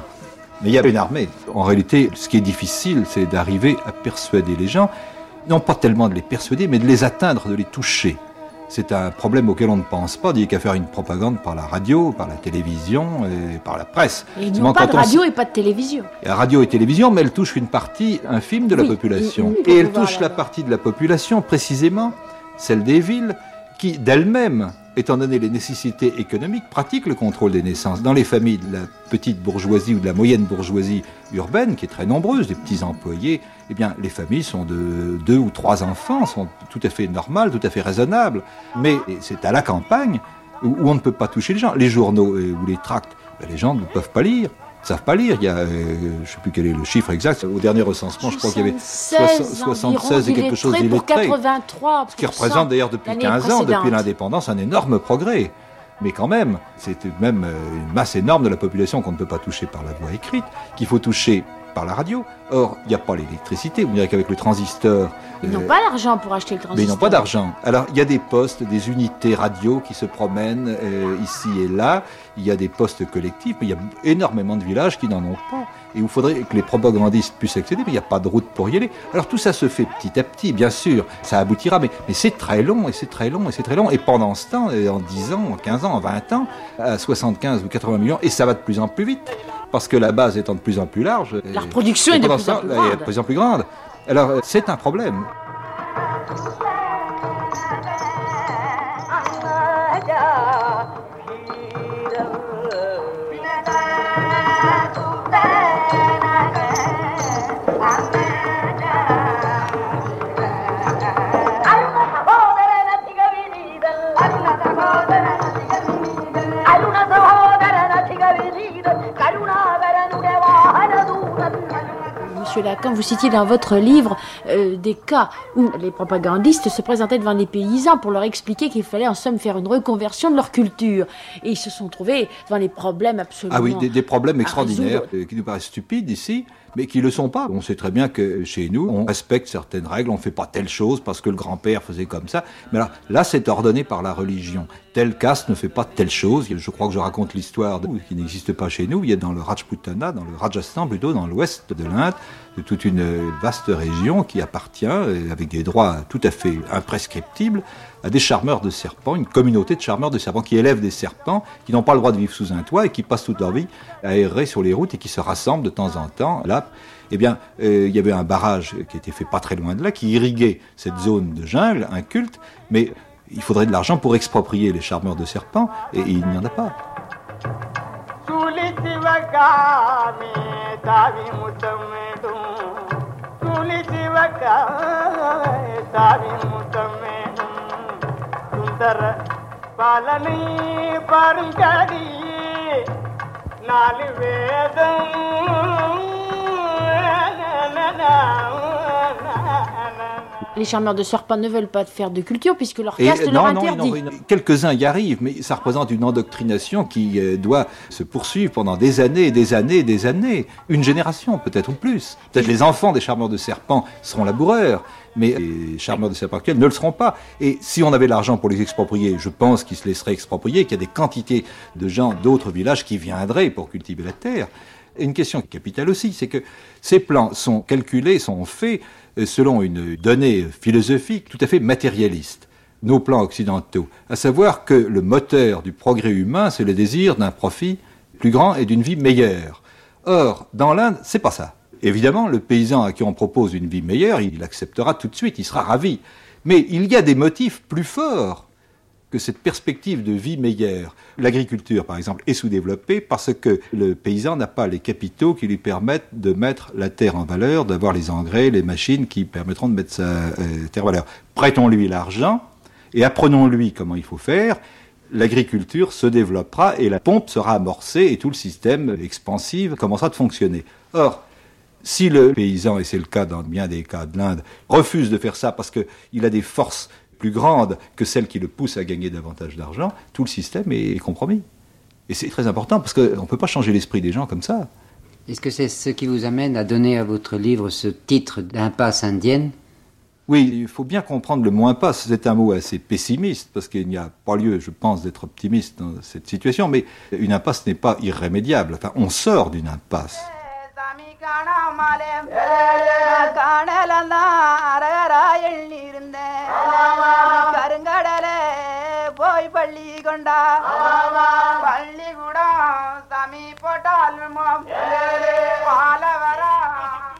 Mais il y a une armée. En réalité, ce qui est difficile, c'est d'arriver à persuader les gens, non pas tellement de les persuader, mais de les atteindre, de les toucher. C'est un problème auquel on ne pense pas. Il n'y a qu'à faire une propagande par la radio, par la télévision et par la presse. Et ils n'ont pas de radio et pas de télévision. La radio et télévision, mais elle touche une partie infime de la population. et elle touche la partie de la population, précisément, celle des villes, qui d'elles-mêmes étant donné les nécessités économiques, pratique le contrôle des naissances. Dans les familles de la petite bourgeoisie ou de la moyenne bourgeoisie urbaine, qui est très nombreuse, des petits employés, eh bien, les familles sont de deux ou trois enfants, sont tout à fait normales, tout à fait raisonnables. Mais c'est à la campagne où on ne peut pas toucher les gens. Les journaux euh, ou les tracts, ben, les gens ne peuvent pas lire savent pas lire. Il y a, euh, je ne sais plus quel est le chiffre exact. Au dernier recensement, je crois qu'il y avait 76 et quelque chose d'illettrés. 83 Ce qui représente d'ailleurs depuis 15 ans, depuis l'indépendance, un énorme progrès. Mais quand même, c'est même euh, une masse énorme de la population qu'on ne peut pas toucher par la voie écrite, qu'il faut toucher par la radio. Or, il n'y a pas l'électricité. Vous direz qu'avec le transistor. Ils n'ont euh, pas l'argent pour acheter le transistor. Mais ils n'ont pas d'argent. Alors, il y a des postes, des unités radio qui se promènent euh, ici et là. Il y a des postes collectifs, mais il y a énormément de villages qui n'en ont pas. Et il faudrait que les propagandistes puissent accéder, mais il n'y a pas de route pour y aller. Alors tout ça se fait petit à petit, bien sûr, ça aboutira, mais, mais c'est très long, et c'est très long, et c'est très long. Et pendant ce temps, en 10 ans, en 15 ans, en 20 ans, à 75 ou 80 millions, et ça va de plus en plus vite parce que la base étant de plus en plus large. La reproduction est de plus, en plus grande. Alors, c'est un problème. Lacan, vous citiez dans votre livre euh, des cas où les propagandistes se présentaient devant les paysans pour leur expliquer qu'il fallait en somme faire une reconversion de leur culture. Et ils se sont trouvés devant les problèmes absolument. Ah oui, des, problèmes extraordinaires euh, qui nous paraissent stupides ici mais qui ne le sont pas. On sait très bien que chez nous, on respecte certaines règles, on ne fait pas telle chose parce que le grand-père faisait comme ça. Mais là, là c'est ordonné par la religion. Telle caste ne fait pas telle chose. Je crois que je raconte l'histoire qui n'existe pas chez nous. Il y a dans le Rajputana, dans le Rajasthan plutôt, dans l'ouest de l'Inde, toute une vaste région qui appartient, euh, avec des droits tout à fait imprescriptibles, à des charmeurs de serpents, une communauté de charmeurs de serpents qui élèvent des serpents, qui n'ont pas le droit de vivre sous un toit et qui passent toute leur vie à errer sur les routes et qui se rassemblent de temps en temps là. Eh bien, euh, il y avait un barrage qui était fait pas très loin de là, qui irriguait cette zone de jungle, un culte, mais il faudrait de l'argent pour exproprier les charmeurs de serpents, et il n'y en a pas. Les charmeurs de serpents ne veulent pas faire de culture puisque leur caste leur interdit. Quelques-uns y arrivent, mais ça représente une endoctrination qui euh, doit se poursuivre pendant des années et des années et des années. Une génération, peut-être ou plus. Peut-être les enfants des charmeurs de serpents seront laboureurs, mais les charmeurs de serpents actuels ne le seront pas. Et si on avait l'argent pour les exproprier, je pense qu'ils se laisseraient exproprier, qu'il y a des quantités de gens d'autres villages qui viendraient pour cultiver la terre. Et une question capitale aussi, c'est que ces plans sont calculés, sont faits selon une donnée philosophique tout à fait matérialiste, nos plans occidentaux, à savoir que le moteur du progrès humain, c'est le désir d'un profit plus grand et d'une vie meilleure. Or, dans l'Inde, c'est pas ça. Évidemment, le paysan à qui on propose une vie meilleure, il acceptera tout de suite, il sera ravi. Mais il y a des motifs plus forts cette perspective de vie meilleure. L'agriculture, par exemple, est sous-développée parce que le paysan n'a pas les capitaux qui lui permettent de mettre la terre en valeur, d'avoir les engrais, les machines qui permettront de mettre sa euh, terre en valeur. Prêtons-lui l'argent et apprenons-lui comment il faut faire. L'agriculture se développera et la pompe sera amorcée et tout le système expansif commencera de fonctionner. Or, si le paysan, et c'est le cas dans bien des cas de l'Inde, refuse de faire ça parce qu'il a des forces plus grande que celle qui le pousse à gagner davantage d'argent, tout le système est compromis. Et c'est très important parce qu'on ne peut pas changer l'esprit des gens comme ça. Est-ce que c'est ce qui vous amène à donner à votre livre ce titre d'impasse indienne? Oui, il faut bien comprendre le mot impasse. C'est un mot assez pessimiste parce qu'il n'y a pas lieu, je pense, d'être optimiste dans cette situation. Mais une impasse n'est pas irrémédiable. Enfin, on sort d'une impasse.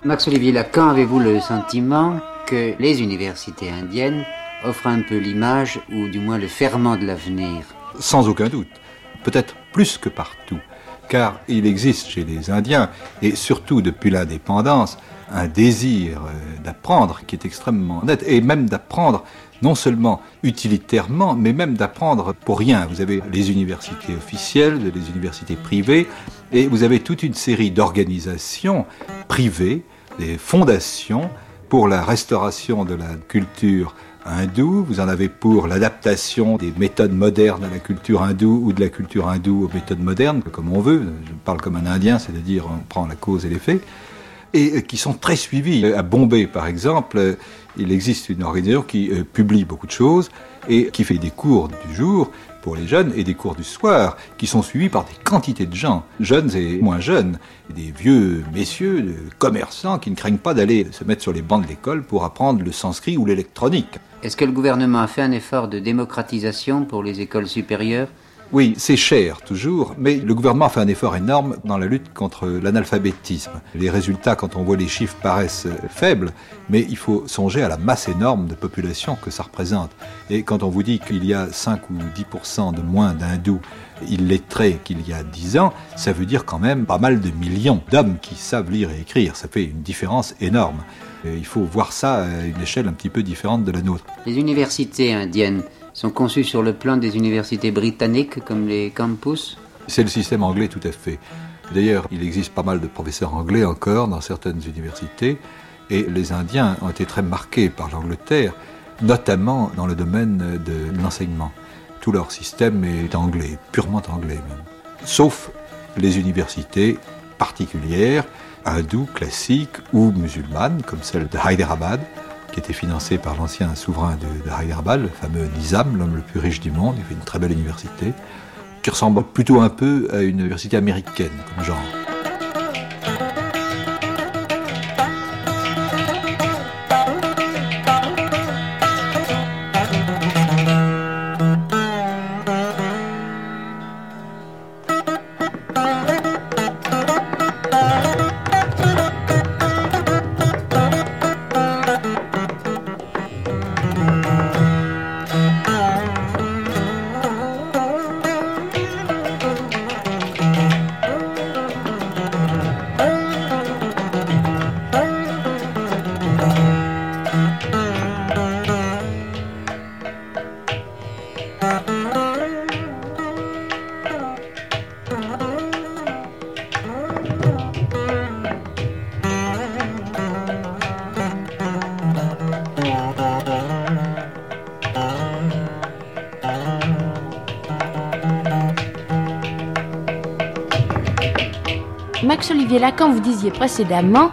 Max Olivier Lacan, avez-vous le sentiment que les universités indiennes offrent un peu l'image, ou du moins le ferment de l'avenir? Sans aucun doute. Peut-être plus que partout. Car il existe chez les Indiens, et surtout depuis l'indépendance, un désir euh, d'apprendre qui est extrêmement net, et même d'apprendre non seulement utilitairement, mais même d'apprendre pour rien. Vous avez les universités officielles, les universités privées, et vous avez toute une série d'organisations privées, des fondations pour la restauration de la culture hindoue, vous en avez pour l'adaptation des méthodes modernes à la culture hindoue ou de la culture hindoue aux méthodes modernes, comme on veut. Je parle comme un Indien, c'est-à-dire on prend la cause et les faits, et qui sont très suivis. À Bombay, par exemple, il existe une organisation qui euh, publie beaucoup de choses et qui fait des cours du jour pour les jeunes et des cours du soir qui sont suivis par des quantités de gens, jeunes et moins jeunes, des vieux messieurs, de commerçants qui ne craignent pas d'aller se mettre sur les bancs de l'école pour apprendre le sanskrit ou l'électronique. Est-ce que le gouvernement a fait un effort de démocratisation pour les écoles supérieures? Oui, c'est cher toujours, mais le gouvernement fait un effort énorme dans la lutte contre l'analphabétisme. Les résultats, quand on voit les chiffres, paraissent faibles, mais il faut songer à la masse énorme de population que ça représente. Et quand on vous dit qu'il y a 5 ou 10% de moins d'hindous illettrés qu'il y a 10 ans, ça veut dire quand même pas mal de millions d'hommes qui savent lire et écrire. Ça fait une différence énorme. Et il faut voir ça à une échelle un petit peu différente de la nôtre. Les universités indiennes sont conçus sur le plan des universités britanniques comme les campus C'est le système anglais tout à fait. D'ailleurs, il existe pas mal de professeurs anglais encore dans certaines universités et les Indiens ont été très marqués par l'Angleterre, notamment dans le domaine de l'enseignement. Tout leur système est anglais, purement anglais même. Sauf les universités particulières, hindoues, classiques ou musulmanes, comme celle de Hyderabad, qui était financé par l'ancien souverain de, de le fameux Nizam, l'homme le plus riche du monde. Il fait une très belle université, qui ressemble plutôt un peu à une université américaine comme genre. Max-Olivier Lacan, vous disiez précédemment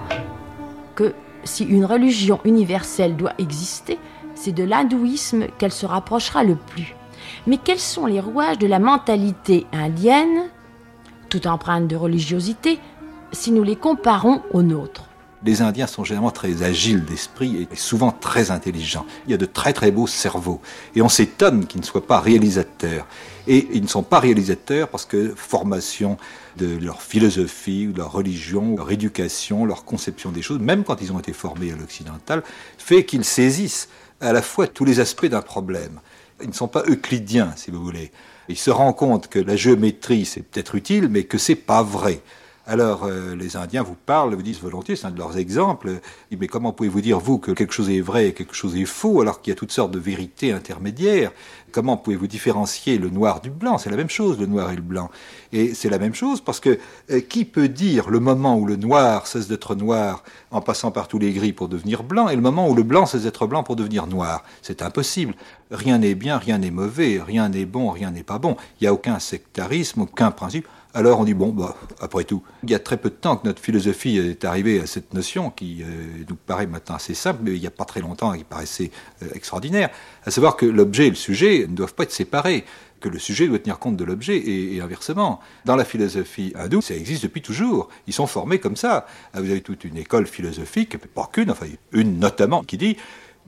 que si une religion universelle doit exister, c'est de l'hindouisme qu'elle se rapprochera le plus. Mais quels sont les rouages de la mentalité indienne, toute empreinte de religiosité, si nous les comparons aux nôtres? Les Indiens sont généralement très agiles d'esprit et souvent très intelligents. Il y a de très très beaux cerveaux. Et on s'étonne qu'ils ne soient pas réalisateurs. Et ils ne sont pas réalisateurs parce que formation de leur philosophie, de leur religion, leur éducation, leur conception des choses, même quand ils ont été formés à l'occidental, fait qu'ils saisissent à la fois tous les aspects d'un problème. Ils ne sont pas euclidiens, si vous voulez. Ils se rendent compte que la géométrie, c'est peut-être utile, mais que c'est pas vrai. Alors euh, les Indiens vous parlent, vous disent volontiers, c'est un de leurs exemples. Mais comment pouvez-vous dire, vous, que quelque chose est vrai et quelque chose est faux, alors qu'il y a toutes sortes de vérités intermédiaires? Comment pouvez-vous différencier le noir du blanc? C'est la même chose, le noir et le blanc. Et c'est la même chose parce que euh, qui peut dire le moment où le noir cesse d'être noir en passant par tous les gris pour devenir blanc et le moment où le blanc cesse d'être blanc pour devenir noir? C'est impossible. Rien n'est bien, rien n'est mauvais, rien n'est bon, rien n'est pas bon. Il n'y a aucun sectarisme, aucun principe. Alors on dit, bon, bah, après tout, il y a très peu de temps que notre philosophie est arrivée à cette notion qui euh, nous paraît maintenant assez simple, mais il n'y a pas très longtemps qui paraissait euh, extraordinaire, à savoir que l'objet et le sujet ne doivent pas être séparés, que le sujet doit tenir compte de l'objet et, et, inversement. Dans la philosophie hindoue, ça existe depuis toujours. Ils sont formés comme ça. Ah, vous avez toute une école philosophique, pas qu'une, enfin une notamment, qui dit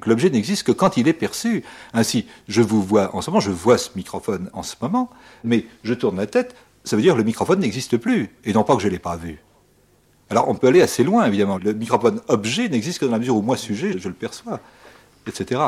que l'objet n'existe que quand il est perçu. Ainsi, je vous vois en ce moment, je vois ce microphone en ce moment, mais je tourne la tête, ça veut dire que le microphone n'existe plus, et non pas que je ne l'ai pas vu. Alors on peut aller assez loin, évidemment. Le microphone objet n'existe que dans la mesure où moi, sujet, je le perçois, etc.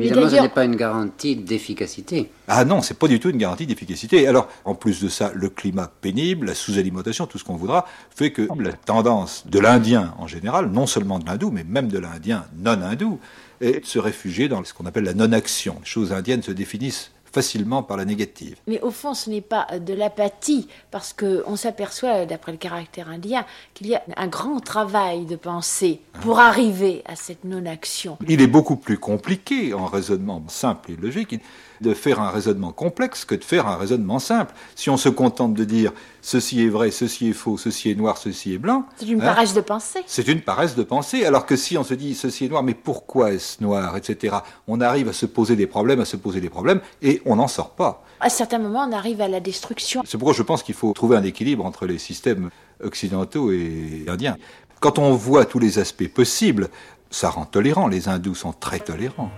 Évidemment, ce n'est pas une garantie d'efficacité. Ah non, c'est pas du tout une garantie d'efficacité. Alors, en plus de ça, le climat pénible, la sous-alimentation, tout ce qu'on voudra, fait que la tendance de l'Indien en général, non seulement de l'hindou, mais même de l'Indien non hindou, est de se réfugier dans ce qu'on appelle la non-action. Les choses indiennes se définissent facilement par la négative. Mais au fond, ce n'est pas de l'apathie, parce qu'on s'aperçoit, d'après le caractère indien, qu'il y a un grand travail de pensée pour arriver à cette non-action. Il est beaucoup plus compliqué en raisonnement simple et logique de faire un raisonnement complexe que de faire un raisonnement simple. Si on se contente de dire ceci est vrai, ceci est faux, ceci est noir, ceci est blanc. C'est une hein, paresse de pensée. C'est une paresse de pensée. Alors que si on se dit ceci est noir, mais pourquoi est-ce noir, etc., on arrive à se poser des problèmes, à se poser des problèmes, et on n'en sort pas. À certains moments, on arrive à la destruction. C'est pourquoi je pense qu'il faut trouver un équilibre entre les systèmes occidentaux et indiens. Quand on voit tous les aspects possibles, ça rend tolérant. Les hindous sont très tolérants.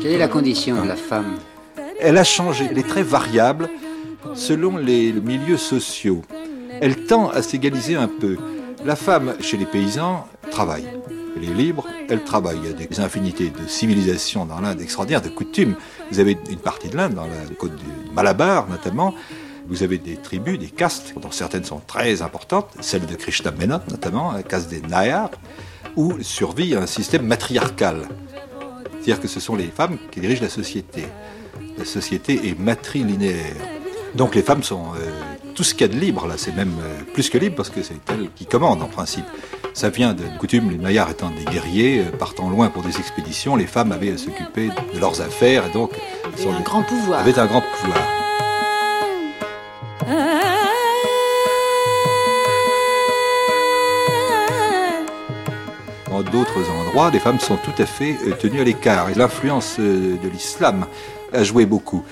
Quelle est la condition de la femme? Elle a changé, elle est très variable selon les milieux sociaux. Elle tend à s'égaliser un peu. La femme, chez les paysans, travaille. Elle est libre, elle travaille. Il y a des infinités de civilisations dans l'Inde extraordinaires, de coutumes. Vous avez une partie de l'Inde, dans la côte du Malabar notamment, vous avez des tribus, des castes, dont certaines sont très importantes, celle de Krishna Menon notamment, la caste des Nayars, où survit un système matriarcal. C'est-à-dire que ce sont les femmes qui dirigent la société. La société est matrilinéaire. Donc les femmes sont euh, tout ce qu'il y a de libre là, c'est même euh, plus que libre parce que c'est elles qui commandent en principe. Ça vient de coutume, les Nayars étant des guerriers, euh, partant loin pour des expéditions, les femmes avaient à s'occuper de leurs affaires et donc avaient un grand pouvoir. Avaient un grand pouvoir. Dans d'autres endroits, les femmes sont tout à fait tenues à l'écart et l'influence de l'islam a joué beaucoup.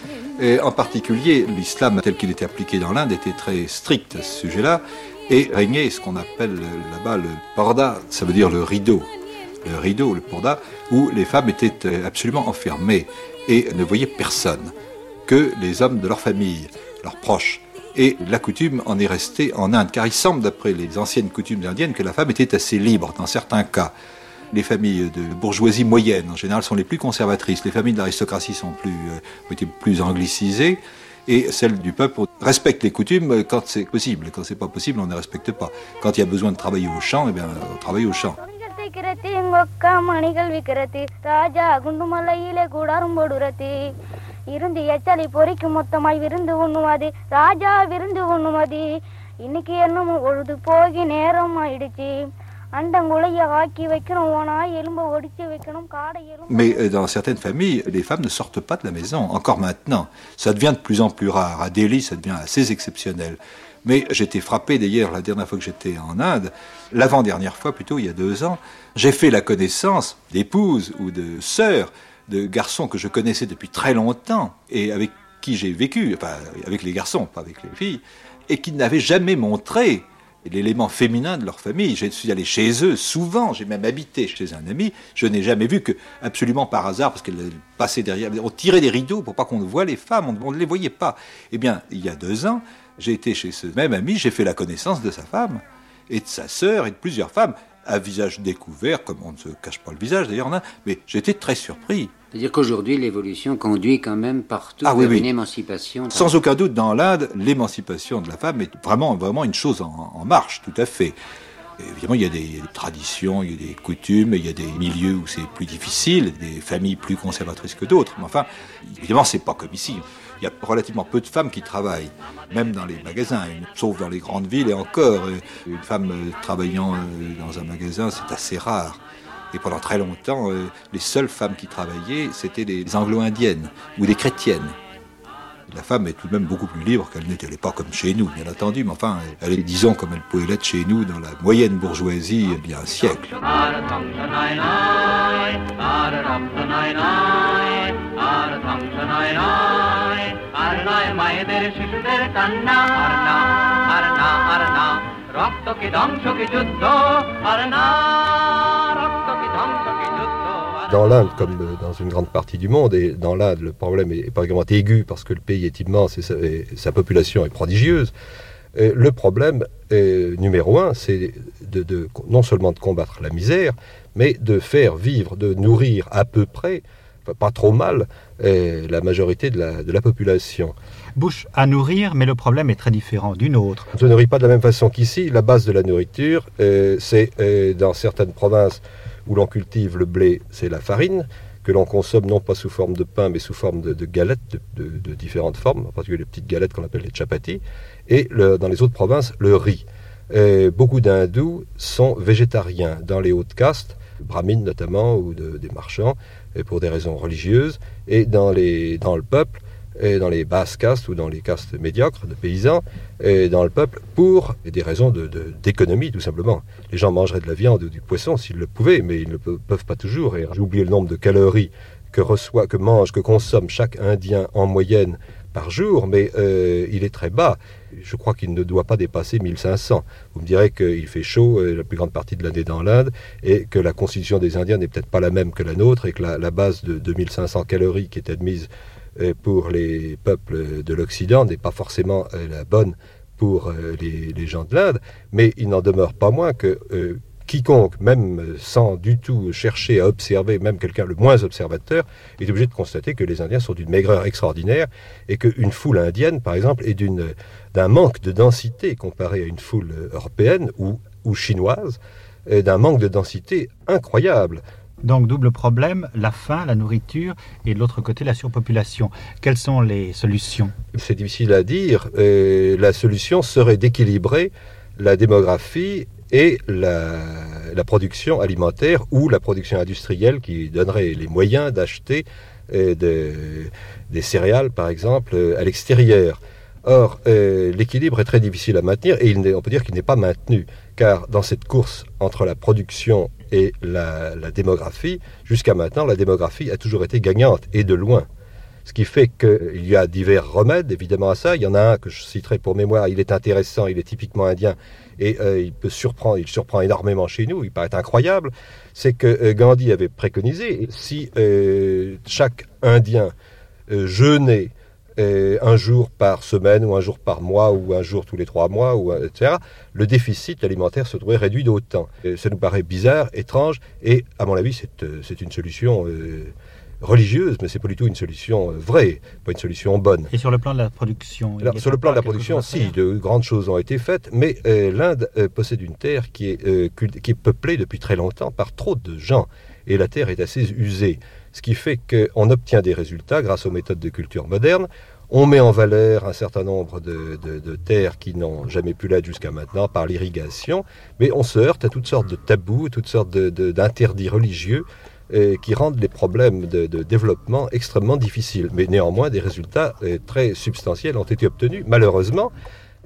En particulier, l'islam tel qu'il était appliqué dans l'Inde était très strict à ce sujet-là et régnait ce qu'on appelle là-bas le porda, ça veut dire le rideau. Le rideau, le porda, où les femmes étaient absolument enfermées et ne voyaient personne que les hommes de leur famille, leurs proches. Et la coutume en est restée en Inde, car il semble, d'après les anciennes coutumes indiennes, que la femme était assez libre dans certains cas les familles de bourgeoisie moyenne, en général, sont les plus conservatrices. Les familles de l'aristocratie sont plus, euh, plus anglicisées. Et celles du peuple respectent les coutumes quand c'est possible. Quand c'est pas possible, on ne les respecte pas. Quand il y a besoin de travailler au champ, eh bien, on travaille au champ. Mais euh, dans certaines familles, les femmes ne sortent pas de la maison, encore maintenant. Ça devient de plus en plus rare. À Delhi, ça devient assez exceptionnel. Mais j'étais frappé d'ailleurs la dernière fois que j'étais en Inde, l'avant-dernière fois plutôt, il y a deux ans, j'ai fait la connaissance d'épouses ou de sœurs de garçons que je connaissais depuis très longtemps et avec qui j'ai vécu, enfin avec les garçons, pas avec les filles, et qui n'avaient jamais montré l'élément féminin de leur famille. Je suis allé chez eux souvent, j'ai même habité chez un ami, je n'ai jamais vu que, absolument par hasard, parce qu'elle passait derrière, on tirait des rideaux pour pas qu'on voit les femmes, on ne les voyait pas. Eh bien, il y a deux ans, j'ai été chez ce même ami, j'ai fait la connaissance de sa femme, et de sa sœur, et de plusieurs femmes, à visage découvert, comme on ne se cache pas le visage d'ailleurs, mais j'étais très surpris. C'est-à-dire qu'aujourd'hui, l'évolution conduit quand même partout Ah oui, vers oui. une émancipation. Sans aucun doute, dans l'Inde, l'émancipation de la femme est vraiment, vraiment une chose en, en marche, tout à fait. Et évidemment, il y a des traditions, il y a des coutumes, il y a des milieux où c'est plus difficile, des familles plus conservatrices que d'autres. Mais enfin, évidemment, c'est pas comme ici. Il y a relativement peu de femmes qui travaillent, même dans les magasins, sauf dans les grandes villes et encore. Une femme euh, travaillant euh, dans un magasin, c'est assez rare. Et pendant très longtemps, euh, les seules femmes qui travaillaient, c'était des anglo-indiennes ou des chrétiennes. La femme est tout de même beaucoup plus libre qu'elle n'était. Elle n'est pas comme chez nous, bien entendu, mais enfin, elle est, disons, comme elle pouvait l'être chez nous dans la moyenne bourgeoisie il y a un siècle. মায়েদের শিশুদের কান্না আর না আর না আর না রক্ত কি ধ্বংস কি যুদ্ধ আর না Dans l'Inde, comme euh, dans une grande partie du monde, et dans l'Inde, le problème est particulièrement aigu parce que le pays est immense et sa, et sa population est prodigieuse. Le problème euh, numéro un, c'est de, de- non seulement de combattre la misère, mais de faire vivre, de nourrir à peu près, pas trop mal, euh, la majorité de la, de la population. Bouche à nourrir, mais le problème est très différent d'une autre. On ne se nourrit pas de la même façon qu'ici. La base de la nourriture, euh, c'est euh, dans certaines provinces où l'on cultive le blé, c'est la farine, que l'on consomme non pas sous forme de pain, mais sous forme de, galettes de, différentes formes, en particulier les petites galettes qu'on appelle les chapatis, et dans les autres provinces, le riz. Beaucoup d'hindous sont végétariens dans les hautes castes, brahmines notamment, ou de- des marchands, pour des raisons religieuses, et dans, les, dans le peuple, et dans les basses castes ou dans les castes médiocres de paysans, et dans le peuple pour des raisons de- de- d'économie, tout simplement. Les gens mangeraient de la viande ou du poisson s'ils le pouvaient, mais ils ne pe- peuvent pas toujours. Et j'ai oublié le nombre de calories que reçoit, que mange, que consomme chaque Indien en moyenne par jour, mais euh, il est très bas. Je crois qu'il ne doit pas dépasser 1500. Vous me direz qu'il fait chaud euh, la plus grande partie de l'année dans l'Inde et que la constitution des Indiens n'est peut-être pas la même que la nôtre et que la, la base de 2500 calories qui est admise pour les peuples de l'Occident n'est pas forcément euh, la bonne pour euh, les, gens de l'Inde, mais il n'en demeure pas moins que euh, quiconque, même euh, sans du tout chercher à observer, même quelqu'un le moins observateur, est obligé de constater que les Indiens sont d'une maigreur extraordinaire et qu'une foule indienne, par exemple, est d'un manque de densité comparé à une foule euh, européenne ou, ou chinoise, euh, d'un manque de densité incroyable. Donc double problème, la faim, la nourriture et de l'autre côté la surpopulation. Quelles sont les solutions? C'est difficile à dire. La solution serait d'équilibrer la démographie et la, production alimentaire ou la production industrielle qui donnerait les moyens d'acheter euh, de- des céréales, par exemple, euh, à l'extérieur. Or, euh, l'équilibre est très difficile à maintenir et il on peut dire qu'il n'est pas maintenu, car dans cette course entre la production et la, démographie, jusqu'à maintenant, la démographie a toujours été gagnante, et de loin. Ce qui fait qu'il y a divers remèdes, évidemment, à ça. Il y en a un que je citerai pour mémoire, il est intéressant, il est typiquement indien, et euh, il peut surprendre, il surprend énormément chez nous, il paraît incroyable. C'est que euh, Gandhi avait préconisé, si euh, chaque Indien jeûnait un jour par semaine, ou un jour par mois, ou un jour tous les trois mois, ou, etc., le déficit alimentaire se trouverait réduit d'autant. Ça nous paraît bizarre, étrange, et à mon avis, c'est euh, une solution euh, religieuse, mais c'est pas du tout une solution euh, vraie, pas une solution bonne. Et sur le plan de la production Alors, sur le plan de la production, si, de grandes choses ont été faites, mais euh, l'Inde euh, possède une terre qui est, qui est peuplée depuis très longtemps par trop de gens, et la terre est assez usée, ce qui fait qu'on obtient des résultats grâce aux méthodes de culture moderne. On met en valeur un certain nombre de, terres qui n'ont jamais pu l'être jusqu'à maintenant par l'irrigation, mais on se heurte à toutes sortes de tabous, toutes sortes d'interdits religieux euh, qui rendent les problèmes de, développement extrêmement difficiles. Mais néanmoins, des résultats euh, très substantiels ont été obtenus. Malheureusement,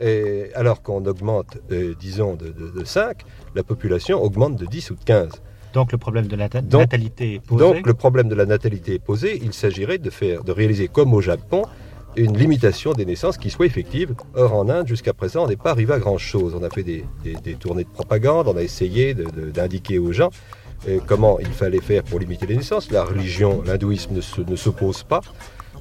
euh, alors qu'on augmente, disons, de, 5, la population augmente de 10 ou de 15. Donc le problème de la natalité est posé. Donc le problème de la natalité est posé. Il s'agirait de faire, de réaliser comme au Japon, une limitation des naissances qui soit effective. Or, en Inde, jusqu'à présent, on n'est pas arrivé à grand-chose. On a fait des, tournées de propagande, on a essayé d'indiquer aux gens euh, comment il fallait faire pour limiter les naissances. La religion, l'hindouisme ne s'oppose pas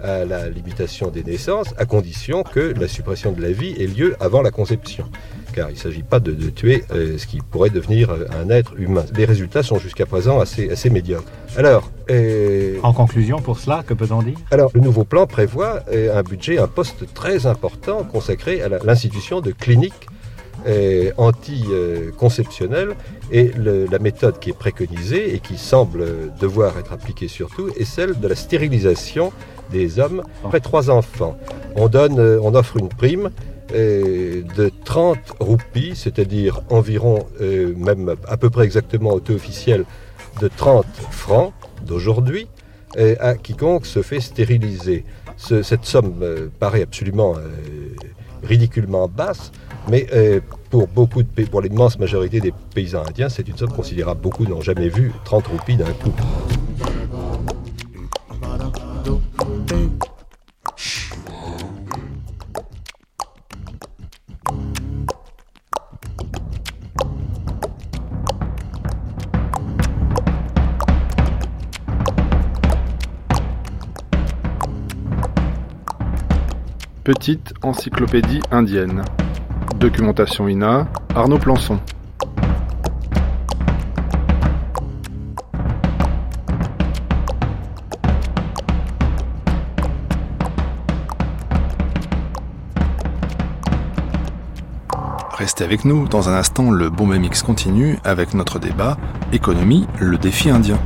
à la limitation des naissances, à condition que la suppression de la vie ait lieu avant la conception. Car il ne s'agit pas de, tuer euh, ce qui pourrait devenir euh, un être humain. Les résultats sont jusqu'à présent assez, assez médiocres. Alors, en conclusion, pour cela, que peut-on dire? Alors, le nouveau plan prévoit un budget, un poste très important consacré à l'institution de cliniques anticonceptionnelles et la méthode qui est préconisée et qui semble devoir être appliquée surtout est celle de la stérilisation des hommes après trois enfants. On, donne, on offre une prime euh, de 30 roupies, c'est-à-dire environ, euh, même à peu près exactement au taux officiel, de 30 francs d'aujourd'hui, euh, à quiconque se fait stériliser. cette somme paraît absolument ridiculement basse, mais pour pour l'immense majorité des paysans indiens, c'est une somme considérable. Beaucoup n'ont jamais vu 30 roupies d'un coup. Petite encyclopédie indienne. Documentation INA, Arnaud Plançon. Restez avec nous, dans un instant le bon mix continue avec notre débat Économie, le défi indien.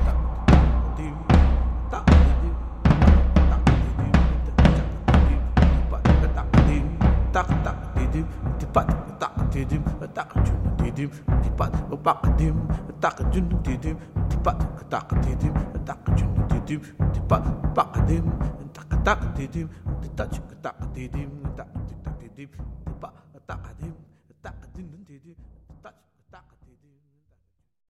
Touch